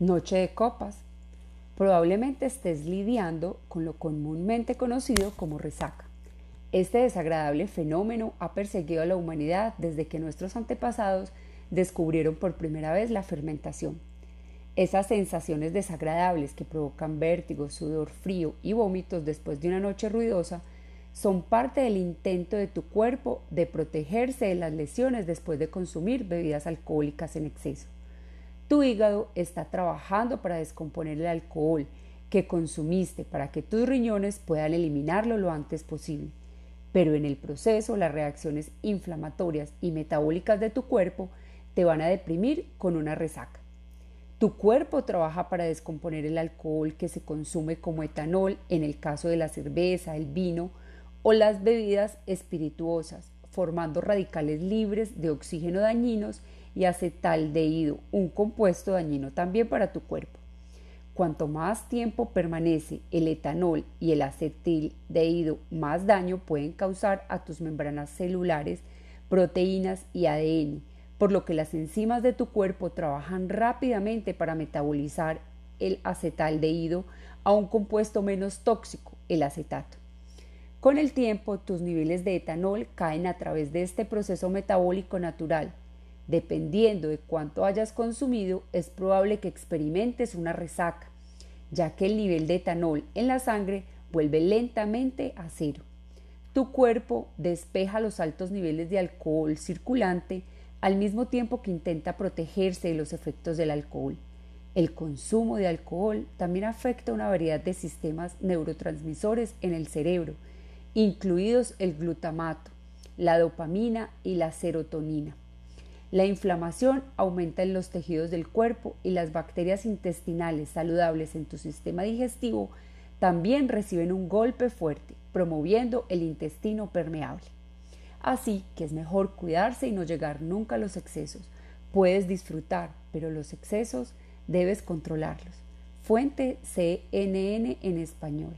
Noche de copas. Probablemente estés lidiando con lo comúnmente conocido como resaca. Este desagradable fenómeno ha perseguido a la humanidad desde que nuestros antepasados descubrieron por primera vez la fermentación. Esas sensaciones desagradables que provocan vértigo, sudor frío y vómitos después de una noche ruidosa son parte del intento de tu cuerpo de protegerse de las lesiones después de consumir bebidas alcohólicas en exceso. Tu hígado está trabajando para descomponer el alcohol que consumiste para que tus riñones puedan eliminarlo lo antes posible. Pero en el proceso las reacciones inflamatorias y metabólicas de tu cuerpo te van a deprimir con una resaca. Tu cuerpo trabaja para descomponer el alcohol que se consume como etanol en el caso de la cerveza, el vino o las bebidas espirituosas, formando radicales libres de oxígeno dañinos y acetaldehído, un compuesto dañino también para tu cuerpo. Cuanto más tiempo permanece el etanol y el acetaldehído, más daño pueden causar a tus membranas celulares, proteínas y ADN, por lo que las enzimas de tu cuerpo trabajan rápidamente para metabolizar el acetaldehído a un compuesto menos tóxico, el acetato. Con el tiempo, tus niveles de etanol caen a través de este proceso metabólico natural. Dependiendo de cuánto hayas consumido, es probable que experimentes una resaca, ya que el nivel de etanol en la sangre vuelve lentamente a cero. Tu cuerpo despeja los altos niveles de alcohol circulante al mismo tiempo que intenta protegerse de los efectos del alcohol. El consumo de alcohol también afecta una variedad de sistemas neurotransmisores en el cerebro, incluidos el glutamato, la dopamina y la serotonina. La inflamación aumenta en los tejidos del cuerpo y las bacterias intestinales saludables en tu sistema digestivo también reciben un golpe fuerte, promoviendo el intestino permeable. Así que es mejor cuidarse y no llegar nunca a los excesos. Puedes disfrutar, pero los excesos debes controlarlos. Fuente CNN en español.